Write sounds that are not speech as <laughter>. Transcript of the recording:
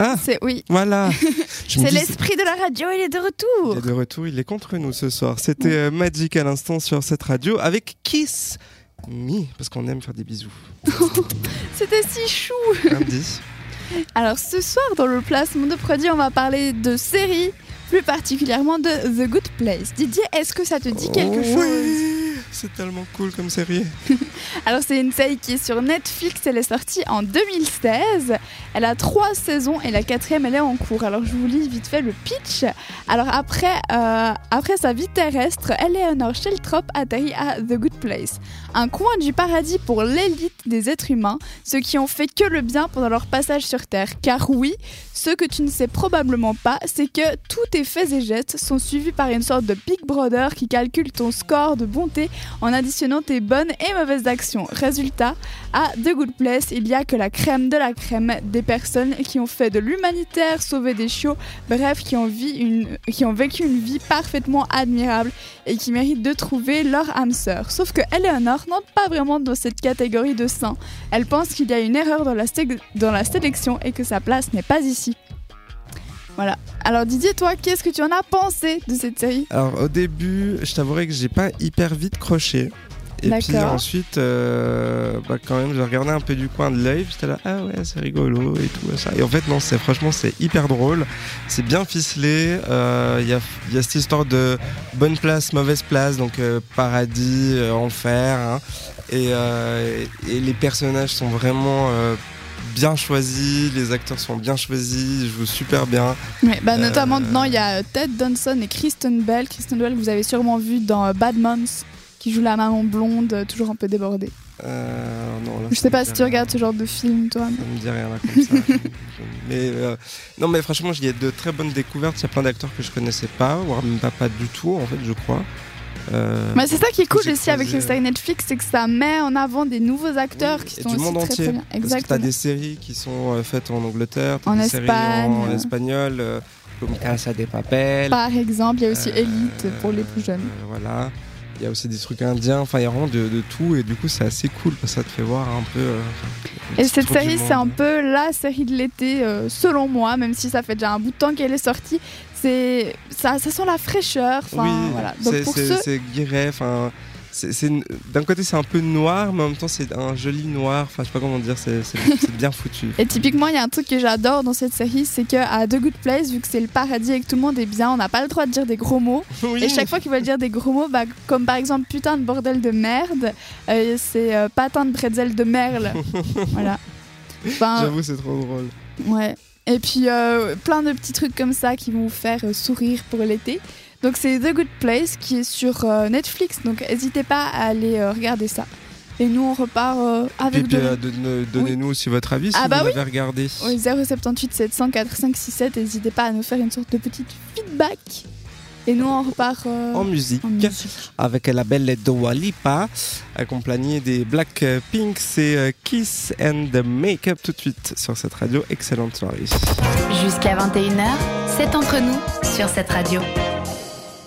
Ah C'est oui. Voilà. <laughs> C'est l'esprit de la radio, il est de Il retour. est de retour, il est contre nous ce soir. C'était euh, Magic à l'instant sur cette radio avec Kiss Me, parce qu'on aime faire des bisous. <laughs> C'était si chou. Lundi. <laughs> Alors ce soir, dans le placement de produit, on va parler de séries, plus particulièrement de The Good Place. Didier, est-ce que ça te dit quelque Oh chose? oui, C'est tellement cool comme série. <laughs> Alors c'est une série qui est sur Netflix, elle est sortie en 2016. Elle a trois saisons et la quatrième elle est en cours. Alors je vous lis vite fait le pitch. Alors après, euh, après sa vie terrestre, Eleanor Sheltrop atterrit à The Good Place, un coin du paradis pour l'élite des êtres humains, ceux qui ont fait que le bien pendant leur passage sur Terre. Car oui, ce que tu ne sais probablement pas, c'est que tous tes faits et gestes sont suivis par une sorte de Big Brother qui calcule ton score de bonté en additionnant tes bonnes et mauvaises actions. Résultat, à The Good Place, il y a que la crème de la crème des personnes qui ont fait de l'humanitaire, sauvé des chiots, bref, qui ont, vécu une vie parfaitement admirable et qui méritent de trouver leur âme sœur. Sauf que Eleanor n'entre pas vraiment dans cette catégorie de saints. Elle pense qu'il y a une erreur dans la sélection et que sa place n'est pas ici. Voilà. Alors Didier, toi, qu'est-ce que tu en as pensé de cette série Alors au début, je t'avouerai que j'ai pas hyper vite croché. Et puis ensuite, euh, bah, quand même, j'ai regardé un peu du coin de l'œil. J'étais là, ah ouais, c'est rigolo et tout ça. Et en fait, non, c'est franchement, c'est hyper drôle. C'est bien ficelé. euh, Il y, a, il y a cette histoire de bonne place, mauvaise place, donc euh, paradis, enfer. hein. Et, et les personnages sont vraiment bien choisis. Les acteurs sont bien choisis. Ils jouent super bien. Ouais, bah, Notamment, Euh, il y a Ted Danson et Kristen Bell. Kristen Bell, vous avez sûrement vu dans euh, Bad Moms, qui joue la maman blonde, euh, toujours un peu débordée. Euh, non, là, Je sais pas si tu regardes ce genre de film, toi. Ça me dit rien là comme ça. Je- <laughs> je- mais euh, non, mais franchement, il y a de très bonnes découvertes. Il y a plein d'acteurs que je connaissais pas, voire même pas, pas du tout, en fait, je crois. Euh, Mais c'est ça qui est cool aussi avec les séries Netflix, c'est que ça met en avant des nouveaux acteurs qui sont du aussi monde très, entier. très bien. Que t'as Exactement. des séries qui sont euh, faites en Angleterre, En des séries Espagne. en espagnol, euh, comme Casa de Papel. Par exemple, il y a aussi Euh, Elite pour les plus jeunes. euh, voilà. Il y a aussi des trucs indiens. Enfin, il y a vraiment de, de tout. Et du coup, c'est assez cool parce que ça te fait voir un peu. euh, Et cette série, c'est un peu la série de l'été, euh, selon moi, même si ça fait déjà un bout de temps qu'elle est sortie. C'est ça, ça sent la fraîcheur. Enfin, oui, voilà. Donc c'est- pour ceux, c'est guiré. Enfin, d'un côté c'est un peu noir, mais en même temps c'est un joli noir. Enfin, je sais pas comment dire. C'est bien foutu. Et typiquement, il y a un truc que j'adore dans cette série, c'est que à The Good Place, vu que c'est le paradis et que tout le monde est bien, on n'a pas le droit de dire des gros mots. <laughs> Oui. Et chaque fois qu'ils veulent dire des gros mots, bah, comme par exemple putain de bordel de merde, euh, c'est euh, patin de bretzel de merle. <laughs> voilà. Enfin, J'avoue, c'est trop drôle. ouais. Et puis euh, plein de petits trucs comme ça qui vont vous faire euh, sourire pour l'été. Donc c'est The Good Place qui est sur euh, Netflix, donc n'hésitez pas à aller euh, regarder ça. Et nous on repart euh, Et avec puis, de... euh, de- donnez-nous aussi votre avis si Ah bah vous oui. l'avez regardé. Oui, 078 704 567, n'hésitez pas à nous faire une sorte de petite feedback. Et nous on repart euh, En musique, en musique. avec la belle Dua Lipa, accompagnée des Blackpink, c'est euh, Kiss and the Makeup tout de suite sur cette radio. Excellente soirée. Jusqu'à 21h, c'est entre nous sur cette radio.